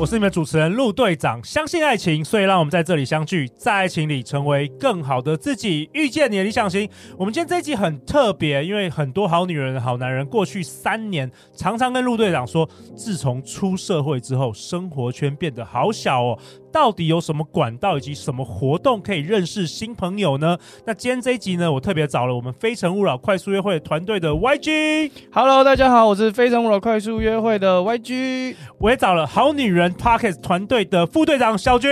我是你们主持人陆队长。相信爱情，所以让我们在这里相聚，在爱情里成为更好的自己，遇见你的理想型。我们今天这一集很特别，因为很多好女人、好男人过去三年常常跟陆队长说，自从出社会之后，生活圈变得好小哦。到底有什么管道以及什么活动可以认识新朋友呢？那今天这一集呢，我特别找了我们非诚勿扰快速约会团队的 YG。Hello，大家好，我是非诚勿扰快速约会的 YG。我也找了好女人 Pocket 团队的副队长小菊。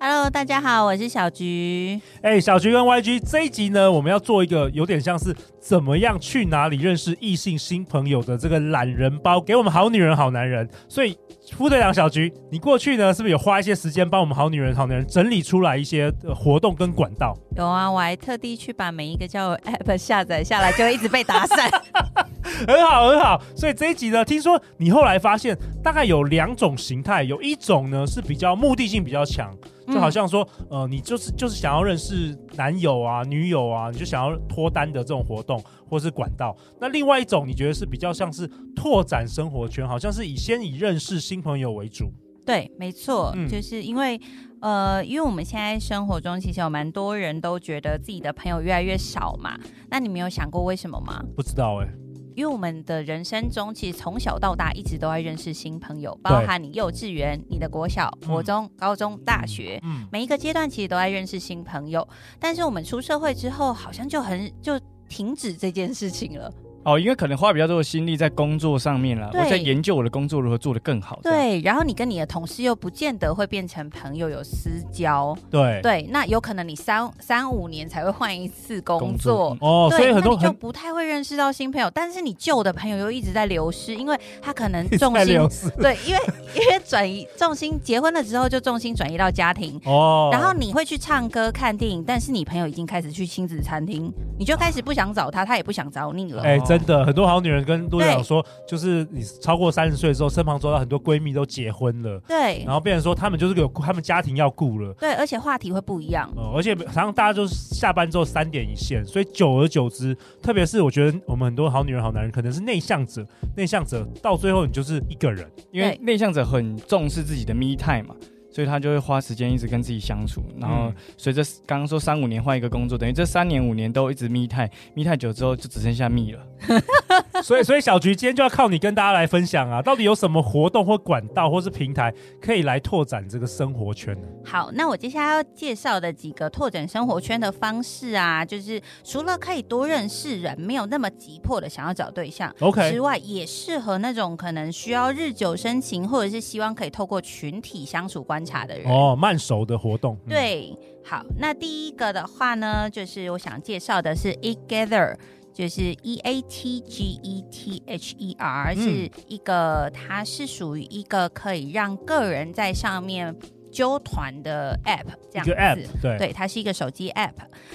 Hello，大家好，我是小菊。哎、欸，小菊跟 YG 这一集呢，我们要做一个有点像是怎么样去哪里认识异性新朋友的这个懒人包，给我们好女人好男人。所以副队长小菊，你过去呢是不是有花一些时间帮我们好女人好男人整理出来一些活动跟管道？有啊，我还特地去把每一个交友 App 下载下来，就一直被打散。很好，很好。所以这一集呢，听说你后来发现大概有两种形态，有一种呢是比较目的性比较强。就好像说，呃，你就是就是想要认识男友啊、女友啊，你就想要脱单的这种活动或是管道。那另外一种，你觉得是比较像是拓展生活圈，好像是以先以认识新朋友为主。对，没错，嗯、就是因为，呃，因为我们现在生活中其实有蛮多人都觉得自己的朋友越来越少嘛。那你没有想过为什么吗？不知道哎、欸。因为我们的人生中，其实从小到大一直都在认识新朋友，包含你幼稚园、你的国小、国中、嗯、高中、大学，嗯，每一个阶段其实都在认识新朋友。但是我们出社会之后，好像就很就停止这件事情了。哦，因为可能花比较多的心力在工作上面了，我在研究我的工作如何做得更好。对，然后你跟你的同事又不见得会变成朋友，有私交。对对，那有可能你三三五年才会换一次工作。哦，所以很多你就不太会认识到新朋友，但是你旧的朋友又一直在流失，因为他可能 重心 对，因为因为转移重心，结婚了之后就重心转移到家庭 哦。然后你会去唱歌、看电影，但是你朋友已经开始去亲子餐厅，你就开始不想找他，他也不想找你了。哎，真。的很多好女人跟陆队长说，就是你超过三十岁之后，身旁周到很多闺蜜都结婚了，对，然后变成说他们就是有他们家庭要顾了，对，而且话题会不一样，呃、而且常常大家就是下班之后三点一线，所以久而久之，特别是我觉得我们很多好女人好男人可能是内向者，内向者到最后你就是一个人，因为内向者很重视自己的 me time 嘛。所以他就会花时间一直跟自己相处，然后随着刚刚说三五年换一个工作，等于这三年五年都一直密太，密太久之后就只剩下密了。所以，所以小菊今天就要靠你跟大家来分享啊，到底有什么活动或管道或是平台可以来拓展这个生活圈呢？好，那我接下来要介绍的几个拓展生活圈的方式啊，就是除了可以多认识人，没有那么急迫的想要找对象，OK 之外，也适合那种可能需要日久生情，或者是希望可以透过群体相处观察的人哦，慢熟的活动。嗯、对，好，那第一个的话呢，就是我想介绍的是 Eat Gather。就是 E A T G E T H E R，嗯，是一个，它是属于一个可以让个人在上面。揪团的 app 这样子，app, 对，对，它是一个手机 app。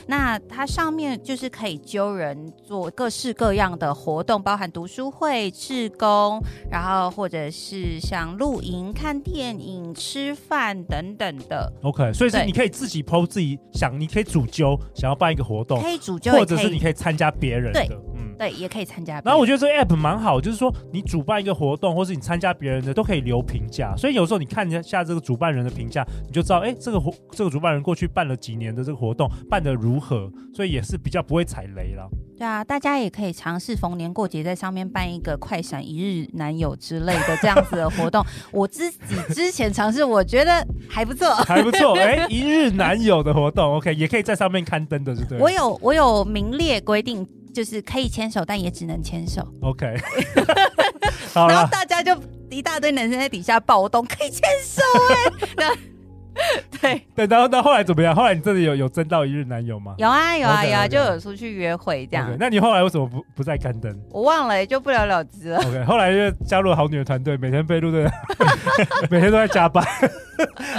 那它上面就是可以揪人做各式各样的活动，包含读书会、志工，然后或者是像露营、看电影、吃饭等等的。OK，所以是你可以自己 PO 自己想，你可以主揪想要办一个活动，可以主揪，或者是你可以参加别人的。对对，也可以参加。然后我觉得这个 app 蛮好，就是说你主办一个活动，或是你参加别人的，都可以留评价。所以有时候你看一下这个主办人的评价，你就知道，哎，这个活这个主办人过去办了几年的这个活动办得如何，所以也是比较不会踩雷了。对啊，大家也可以尝试逢年过节在上面办一个快闪一日男友之类的这样子的活动。我自己之前尝试，我觉得还不错，还不错。哎，一日男友的活动，OK，也可以在上面刊登的，是对。我有我有明列规定。就是可以牵手，但也只能牵手。OK，然后大家就一大堆男生在底下暴动，可以牵手哎、欸。对 对，然后到后来怎么样？后来你真的有有争到一日男友吗？有啊有啊有啊.就有出去约会这样。那你后来为什么不不再刊登？我忘了，就不了了之了。OK，后来就加入了好女人团队，每天被录的，每天都在加班。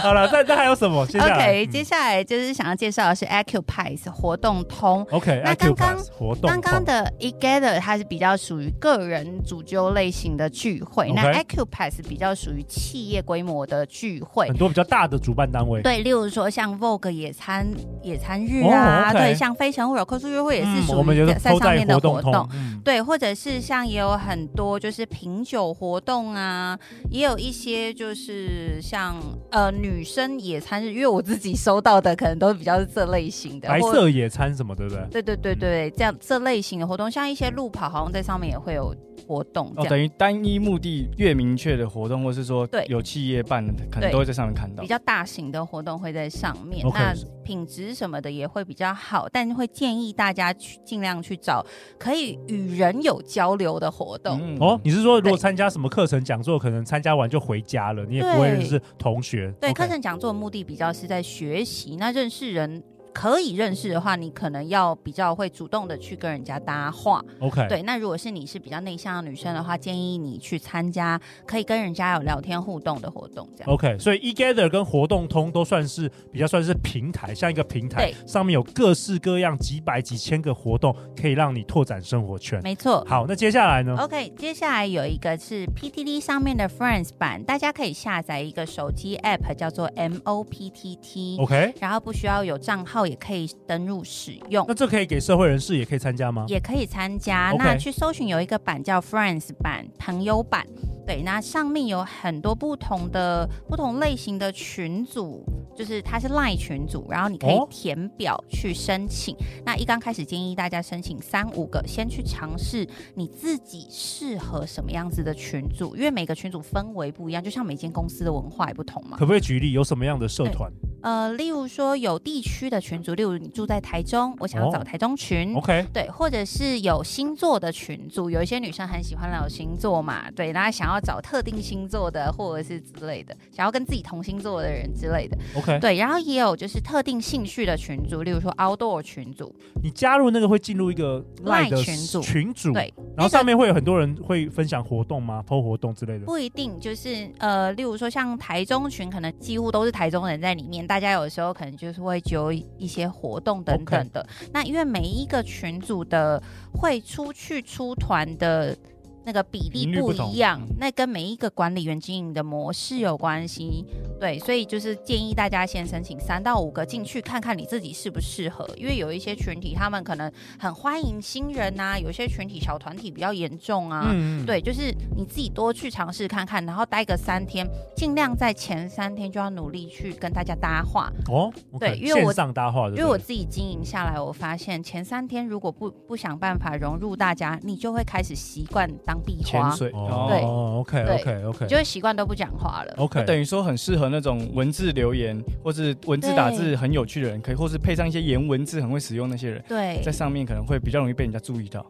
好了，那那还有什么？接下来 OK，、嗯、接下来就是想要介绍的是 Accupice 活动通。OK，那刚刚活动刚刚的 eGather 它是比较属于个人主揪类型的聚会.那 Accupice 比较属于企业规模的聚会，很多比较大的主办单位。对，例如说像 Vogue 野餐野餐日啊，oh, okay. 对，像非诚勿扰客诉约会也是属于在上面的活动。对，或者是像也有很多就是品酒活动啊，也有一些就是像呃女生野餐日，因为我自己收到的可能都比较是这类型的，白色野餐什么，对不对？对对对对，这样这类型的活动，像一些路跑，好像在上面也会有活动。哦，等于单一目的越明确的活动，或是说对有企业办的，可能都会在上面看到。比较大型的活动会在上面，那品质什么的也会比较好，但会建议大家去尽量去找可以与人有交流的活动。嗯、哦，你是说如果参加什么课程讲座，可能参加完就回家了，你也不会认识同学？对，课、okay、程讲座的目的比较是在学习，那认识人。可以认识的话，你可能要比较会主动的去跟人家搭话。OK，对。那如果是你是比较内向的女生的话，建议你去参加可以跟人家有聊天互动的活动。这样。OK，所以 eGather 跟活动通都算是比较算是平台，像一个平台，上面有各式各样几百几千个活动，可以让你拓展生活圈。没错。好，那接下来呢？OK，接下来有一个是 PTT 上面的 Friends 版，大家可以下载一个手机 App 叫做 MOPTT。OK，然后不需要有账号也可以登。入使用，那这可以给社会人士也可以参加吗？也可以参加。Okay. 那去搜寻有一个版叫 Friends 版，朋友版。对，那上面有很多不同的不同类型的群组，就是它是 Line 群组，然后你可以填表去申请。哦、那一刚开始建议大家申请三五个，先去尝试你自己适合什么样子的群组，因为每个群组氛围不一样，就像每间公司的文化也不同嘛。可不可以举例有什么样的社团？呃，例如说有地区的群组，例如你住在台中，我想要找台中群。哦、OK，对，或者是有星座的群组，有一些女生很喜欢聊星座嘛，对，大家想要找特定星座的，或者是之类的，想要跟自己同星座的人之类的。OK，对，然后也有就是特定兴趣的群组，例如说 Outdoor 群组。你加入那个会进入一个 Line 的群组，群组对，然后上面会有很多人会分享活动吗？PO 活动之类的？不一定，就是呃，例如说像台中群，可能几乎都是台中人在里面，大家有时候可能。就是会揪一些活动等等的。那因为每一个群组的会出去出团的。那个比例不一样，那跟每一个管理员经营的模式有关系。对，所以就是建议大家先申请三到五个进去看看你自己适不适合。因为有一些群体他们可能很欢迎新人啊，有些群体小团体比较严重啊。嗯，对，就是你自己多去尝试看看，然后待个三天，尽量在前三天就要努力去跟大家搭话。哦，okay, 对，因为我上搭话，因为我自己经营下来，我发现前三天如果不不想办法融入大家，你就会开始习惯当。潜水哦，对，OK OK OK，就会习惯都不讲话了。OK，等于说很适合那种文字留言或是文字打字很有趣的人，可以或是配上一些颜文字很会使用那些人，对，在上面可能会比较容易被人家注意到。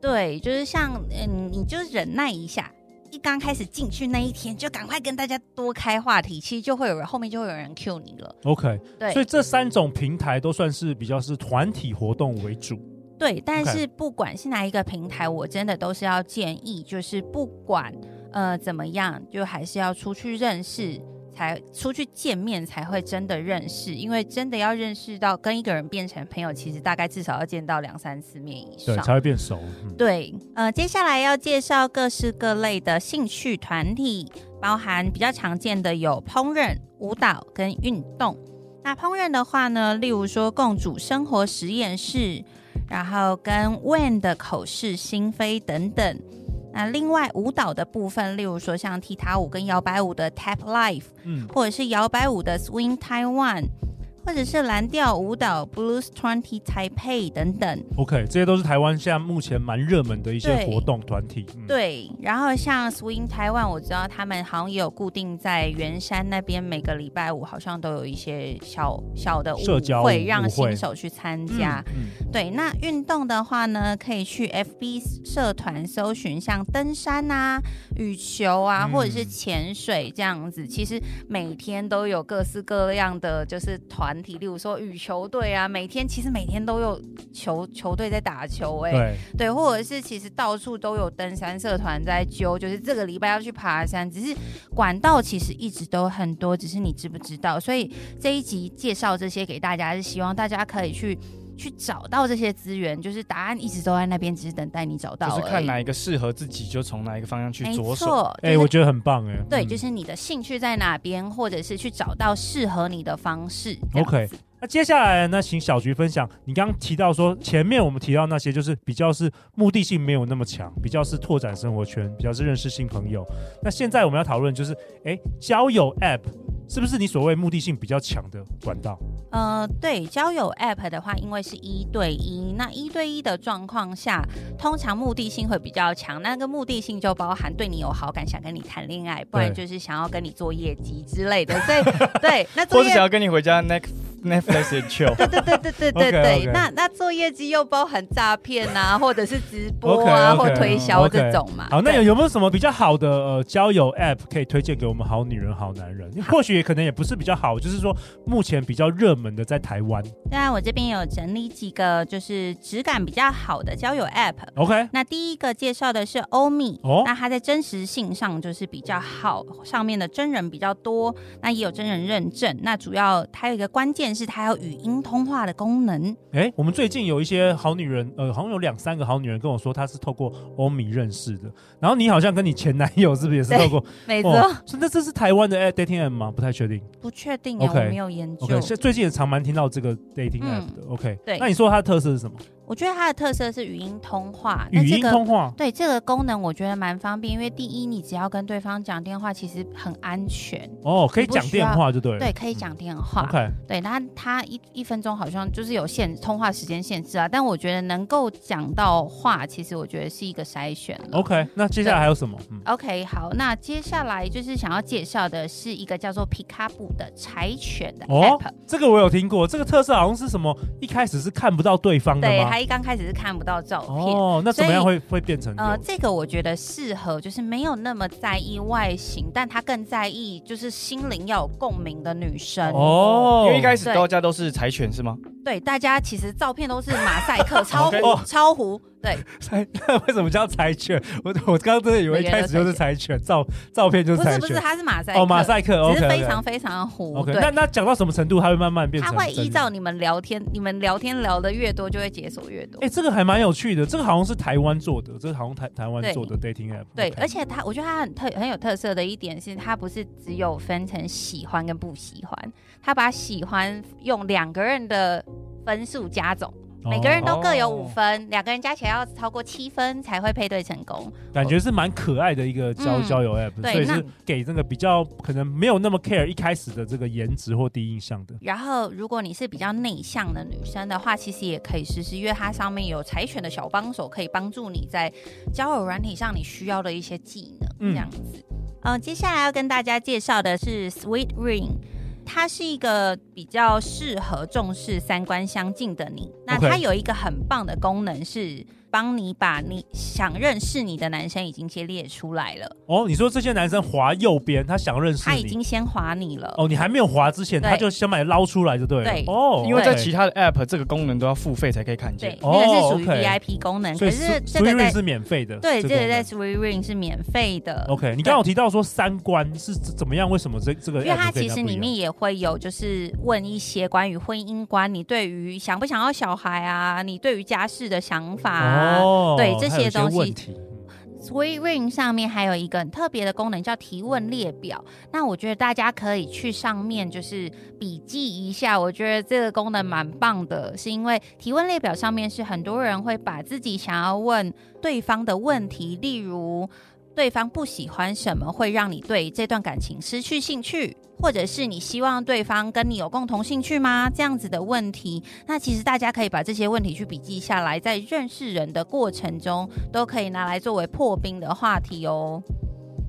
对，就是像嗯，你就忍耐一下，一刚开始进去那一天就赶快跟大家多开话题，其实就会有人后面就会有人 cue 你了。OK，对，所以这三种平台都算是比较是团体活动为主。对，但是不管是哪一个平台，我真的都是要建议，就是不管呃怎么样，就还是要出去认识，才出去见面才会真的认识，因为真的要认识到跟一个人变成朋友，其实大概至少要见到两三次面以上，对，才会变熟。嗯、对，呃，接下来要介绍各式各类的兴趣团体，包含比较常见的有烹饪、舞蹈跟运动。那烹饪的话呢，例如说共煮生活实验室。然后跟 When 的口是心非等等，那另外舞蹈的部分，例如说像踢踏舞跟摇摆舞的 Tap Life，嗯，或者是摇摆舞的 Swing Taiwan，或者是蓝调舞蹈 Blues Twenty Taipei 等等。OK，这些都是台湾现在目前蛮热门的一些活动团体。对，嗯、对，然后像 Swing 台湾，我知道他们好像也有固定在圆山那边，每个礼拜五好像都有一些小小的舞会，让新手去参加。嗯嗯、对，那运动的话呢，可以去 FB 社团搜寻，像登山啊、羽球啊，或者是潜水这样子。嗯、其实每天都有各式各样的就是团。团体，例如说羽球队啊，每天其实每天都有球球队在打球，欸，哎，对对，或者是其实到处都有登山社团在揪，就是这个礼拜要去爬山，只是管道其实一直都很多，只是你知不知道？所以这一集介绍这些给大家，是希望大家可以去去找到这些资源，就是答案一直都在那边，只是等待你找到。就是看哪一个适合自己，就从哪一个方向去着手。哎、就是欸，我觉得很棒哎。对，就是你的兴趣在哪边，或者是去找到适合你的方式。OK，那接下来呢请小菊分享，你刚刚提到说前面我们提到那些，就是比较是目的性没有那么强，比较是拓展生活圈，比较是认识新朋友。那现在我们要讨论就是，哎、欸，交友 App 是不是你所谓目的性比较强的管道？呃，对，交友 App 的话，因为是一对一，那一对一的状况下，通常目的性会比较强。那个目的性就包含对你有好感，想跟你谈恋爱，不然就是想要跟你做业绩之类的。所以，对，那或是想要跟你回家 next Netflix and chill。对对对对对对对。Okay, okay. 那那做业绩又包含诈骗啊，或者是直播啊，okay, 或推销这种嘛。好，那有有没有什么比较好的呃交友 App 可以推荐给我们好女人、好男人？或许也可能也不是比较好，就是说目前比较热门的在台湾。对啊，我这边有整理几个就是质感比较好的交友 App。OK，那第一个介绍的是欧米，哦，那它在真实性上就是比较好，上面的真人比较多，那也有真人认证。那主要它有一个关键是它有语音通话的功能。哎，我们最近有一些好女人，呃，好像有两三个好女人跟我说，她是透过欧米认识的。然后你好像跟你前男友是不是也是透过？没错。那这是台湾的 dating app 吗？不太确定。不确定啊，okay, 我没有研究。OK，最近也常蛮听到这个。dating app 的、嗯、OK，对，那你说它的特色是什么？我觉得它的特色是语音通话，语音通话，对这个功能我觉得蛮方便，因为第一，你只要跟对方讲电话，其实很安全哦，可以讲电话就对，对，可以讲电话、嗯、，OK，对，那它一一分钟好像就是有限通话时间限制啊，但我觉得能够讲到话，其实我觉得是一个筛选了。OK，那接下来还有什么、嗯、？OK，好，那接下来就是想要介绍的是一个叫做皮卡布的柴犬的 App，、哦、这个我有听过，这个特色好像是什么？一开始是看不到对方的吗？对，他一刚开始是看不。不到照片哦，那怎么样会会变成呃，这个我觉得适合就是没有那么在意外形，但他更在意就是心灵要有共鸣的女生哦。因为一开始大家都是柴犬是吗？对，大家其实照片都是马赛克 超糊超糊。对，柴那为什么叫柴犬？我我刚刚真的以为一开始就是柴犬，照照片就是柴犬。不是不是，它是马赛克。哦，马赛克，只是非常非常糊。OK，那那讲到什么程度，它会慢慢变成？它会依照你们聊天，你们聊天聊的越多，就会解锁越多。哎，这个还蛮有趣的，这个好像是台湾做的，这个好像台台湾做的 dating app。对，而且它，我觉得它很特很有特色的一点是，它不是只有分成喜欢跟不喜欢，它把喜欢用两个人的分数加总。每个人都各有五分，两、哦、个人加起来要超过七分才会配对成功。感觉是蛮可爱的一个交交友 app，、嗯、所以是给这个比较可能没有那么 care 一开始的这个颜值或第一印象的。然后，如果你是比较内向的女生的话，其实也可以试试，因为它上面有柴犬的小帮手，可以帮助你在交友软体上你需要的一些技能。这样子，嗯、呃，接下来要跟大家介绍的是 Sweet Ring。它是一个比较适合重视三观相近的你。那它有一个很棒的功能是。帮你把你想认识你的男生已经先列出来了哦。你说这些男生滑右边，他想认识你，他已经先滑你了哦。你还没有滑之前，他就先把你捞出来，就对了。对哦，因为在其他的 app 这个功能都要付费才可以看见。对，那个是属于 VIP 功能，可是这个在是免费的。对，这个在 SweetRing 是免费的。OK，你刚刚有提到说三观是怎么样？为什么这这个？因为它其实里面也会有，就是问一些关于婚姻观，你对于想不想要小孩啊，你对于家事的想法啊，对。这些东西，SweetRing 上面还有一个很特别的功能叫提问列表。那我觉得大家可以去上面就是笔记一下。我觉得这个功能蛮棒的，是因为提问列表上面是很多人会把自己想要问对方的问题，例如。对方不喜欢什么会让你对这段感情失去兴趣，或者是你希望对方跟你有共同兴趣吗？这样子的问题，那其实大家可以把这些问题去笔记下来，在认识人的过程中，都可以拿来作为破冰的话题哦。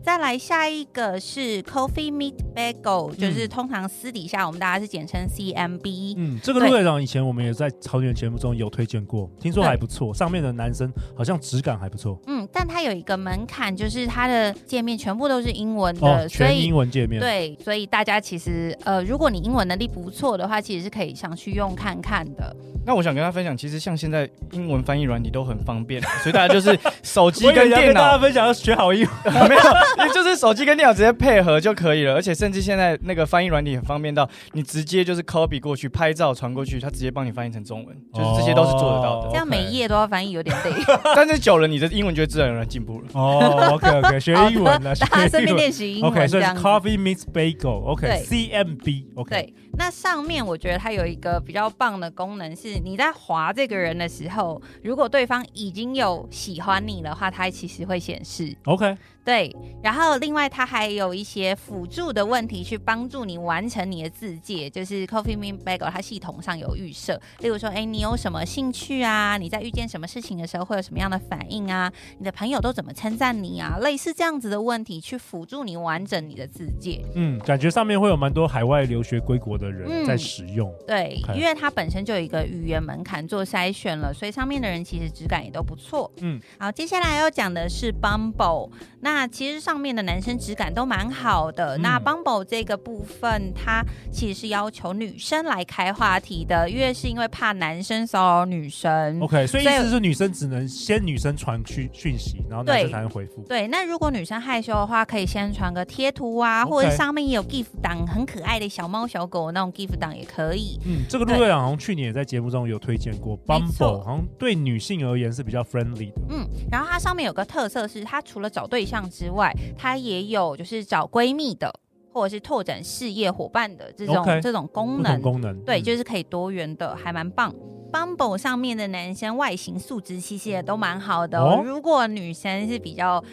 再来下一个是 Coffee Meet Bagel，、嗯、就是通常私底下我们大家是简称 CMB。嗯，这个陆队长以前我们也在超女节目中有推荐过，听说还不错。上面的男生好像质感还不错。嗯，但它有一个门槛，就是它的界面全部都是英文的，哦、全英文界面。对，所以大家其实呃，如果你英文能力不错的话，其实是可以上去用看看的。那我想跟大家分享，其实像现在英文翻译软体都很方便，所以大家就是手机 跟电脑。跟大家分享要学好英文，没有，就是手机跟电脑直接配合就可以了。而且甚至现在那个翻译软体很方便到，你直接就是 copy 过去，拍照传过去，它直接帮你翻译成中文，就是这些都是做得到的。这样每一页都要翻译有点累，但是久了你的英文就会自然而然进步了。哦，OK OK，学英文了，大家顺便练习英文。OK，所以是 Coffee Meets Bagel，OK，CMB，OK。对，那上面我觉得它有一个比较棒的功能是，你在划。这个人的时候，如果对方已经有喜欢你的话，它其实会显示。OK。对，然后另外它还有一些辅助的问题去帮助你完成你的自介，就是 Coffee Meets Bagel 它系统上有预设，例如说，哎，你有什么兴趣啊？你在遇见什么事情的时候会有什么样的反应啊？你的朋友都怎么称赞你啊？类似这样子的问题去辅助你完整你的自介。嗯，感觉上面会有蛮多海外留学归国的人在使用。嗯、对因为它本身就有一个语言门槛做筛选了，所以上面的人其实质感也都不错。嗯，好，接下来要讲的是 Bumble。那其实上面的男生质感都蛮好的。嗯、那 Bumble 这个部分，它其实是要求女生来开话题的，因为是因为怕男生骚扰女生。OK，所以意思是女生只能先女生传讯讯息，然后男生才能回复。对，那如果女生害羞的话，可以先传个贴图啊或者上面也有 GIF 档，很可爱的小猫小狗那种 GIF 档也可以。嗯，这个陆队长好像去年也在节目中有推荐过，Bumble 好像对女性而言是比较 friendly 的。嗯，然后它上面有个特色是，它除了找对象之外，它也有就是找闺蜜的，或者是拓展事业伙伴的这种这种功能。功能对，嗯、就是可以多元的，还蛮棒。Bumble 上面的男生外形素质其实也都蛮好的哦。哦，如果女生是比较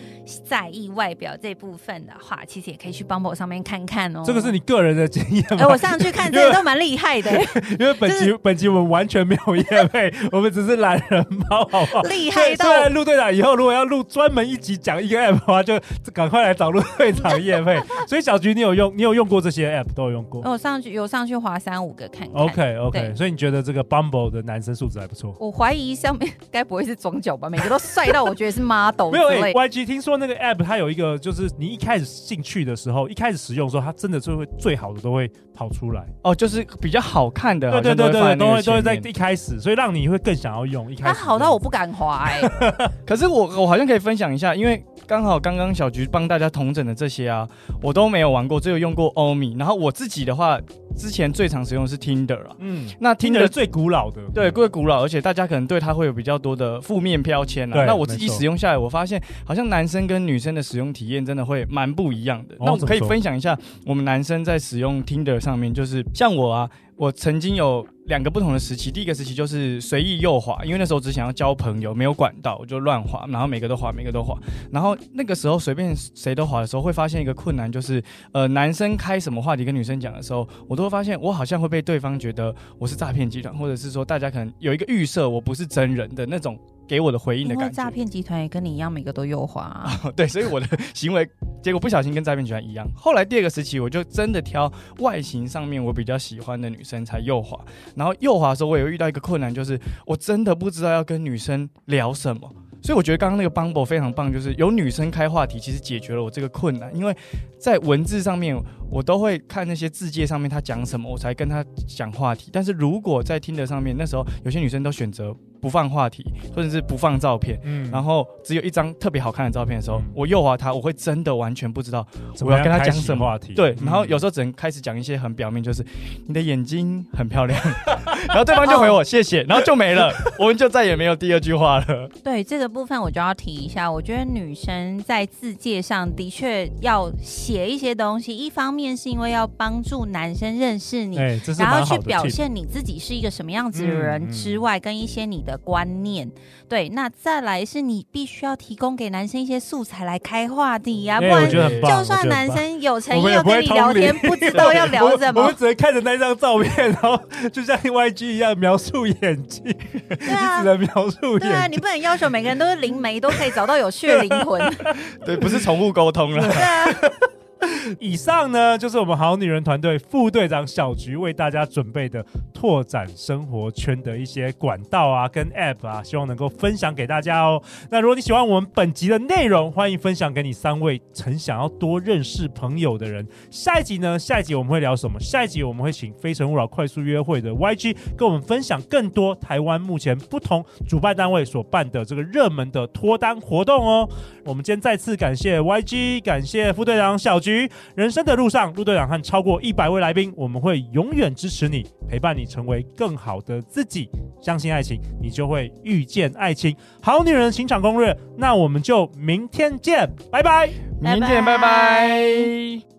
在意外表这部分的话，其实也可以去 Bumble 上面看看哦。这个是你个人的经验吗？哎，我上去看，这些都蛮厉害的。因为 本集、就是、本集我们完全没有业配，我们只是懒人包，好不好？厉害到陆队长以后如果要录专门一集讲一个 app 的话，就赶快来找陆队长业配。所以小菊，你有用？你有用过这些 app？都有用过？我上去有上去滑三五个看看。OK OK，所以你觉得这个 Bumble 的男生素质还不错？我怀疑上面该不会是装脚吧？每个都帅到我觉得是 model。没有、欸、YG 听说那个 app 它有一个，就是你一开始进去的时候，一开始使用的时候，它真的就会最好的都会跑出来。哦，就是比较好看的，对对对对，都会都会在一开始，所以让你会更想要用。一开始它好到我不敢滑哎、欸。可是我我好像可以分享一下，因为刚好刚刚小菊帮大家同整的这些啊，我都没有玩过，只有用过欧米。然后我自己的话。之前最常使用的是 Tinder 啊，嗯，那 Tinder 最古老的，对，最古老，而且大家可能对它会有比较多的负面标签那我自己使用下来，我发现好像男生跟女生的使用体验真的会蛮不一样的。哦、那我们可以分享一下，我们男生在使用 Tinder 上面，就是像我啊。我曾经有两个不同的时期，第一个时期就是随意右滑，因为那时候只想要交朋友，没有管道，我就乱滑，然后每个都滑，每个都滑。然后那个时候随便谁都滑的时候，会发现一个困难，就是呃，男生开什么话题跟女生讲的时候，我都会发现我好像会被对方觉得我是诈骗集团，或者是说大家可能有一个预设我不是真人的那种。给我的回应的感觉，诈骗集团也跟你一样，每个都右滑、啊哦。对，所以我的行为结果不小心跟诈骗集团一样。后来第二个时期，我就真的挑外形上面我比较喜欢的女生才右滑。然后右滑的时候，我也有遇到一个困难，就是我真的不知道要跟女生聊什么。所以我觉得刚刚那个 Bumble 非常棒，就是有女生开话题，其实解决了我这个困难。因为在文字上面，我都会看那些字界上面她讲什么，我才跟她讲话题。但是如果在 Tinder 上面，那时候有些女生都选择。不放话题，或者是不放照片，嗯，然后只有一张特别好看的照片的时候，嗯、我右滑他，我会真的完全不知道我要跟他讲什么。话题。对，然后有时候只能开始讲一些很表面，就是、嗯、你的眼睛很漂亮，然后对方就回我谢谢，然后就没了，我们就再也没有第二句话了。对这个部分，我就要提一下，我觉得女生在字界上的确要写一些东西，一方面是因为要帮助男生认识你，欸、然后去表现你自己是一个什么样子的人之外，嗯。嗯、跟一些你的。的观念。对，那再来是你必须要提供给男生一些素材来开话题呀、啊，不然就算男生有诚意要跟你聊天，不知道要聊什么，我们只能看着那张照片，然后就像 YG 一样描述演技，对啊，只能描述演技。对啊，你不能要求每个人都是灵。媒，都可以找到有趣的灵。魂。对，不是宠物沟通了。对啊。以上呢，就是我们好女人团队副队长小菊为大家准备的拓展生活圈的一些管道啊，跟 App 啊，希望能够分享给大家哦。那如果你喜欢我们本集的内容，欢迎分享给你三位曾想要多认识朋友的人。下一集呢？下一集我们会聊什么？下一集我们会请非诚勿扰快速约会的 YG 跟我们分享更多台湾目前不同主办单位所办的这个热门的脱单活动哦。我们今天再次感谢 YG，感谢副队长小菊。人生的路上，陆队长和超过一百位来宾，我们会永远支持你，陪伴你成为更好的自己。相信爱情，你就会遇见爱情。好女人情场攻略，那我们就明天见，拜拜，明天拜拜。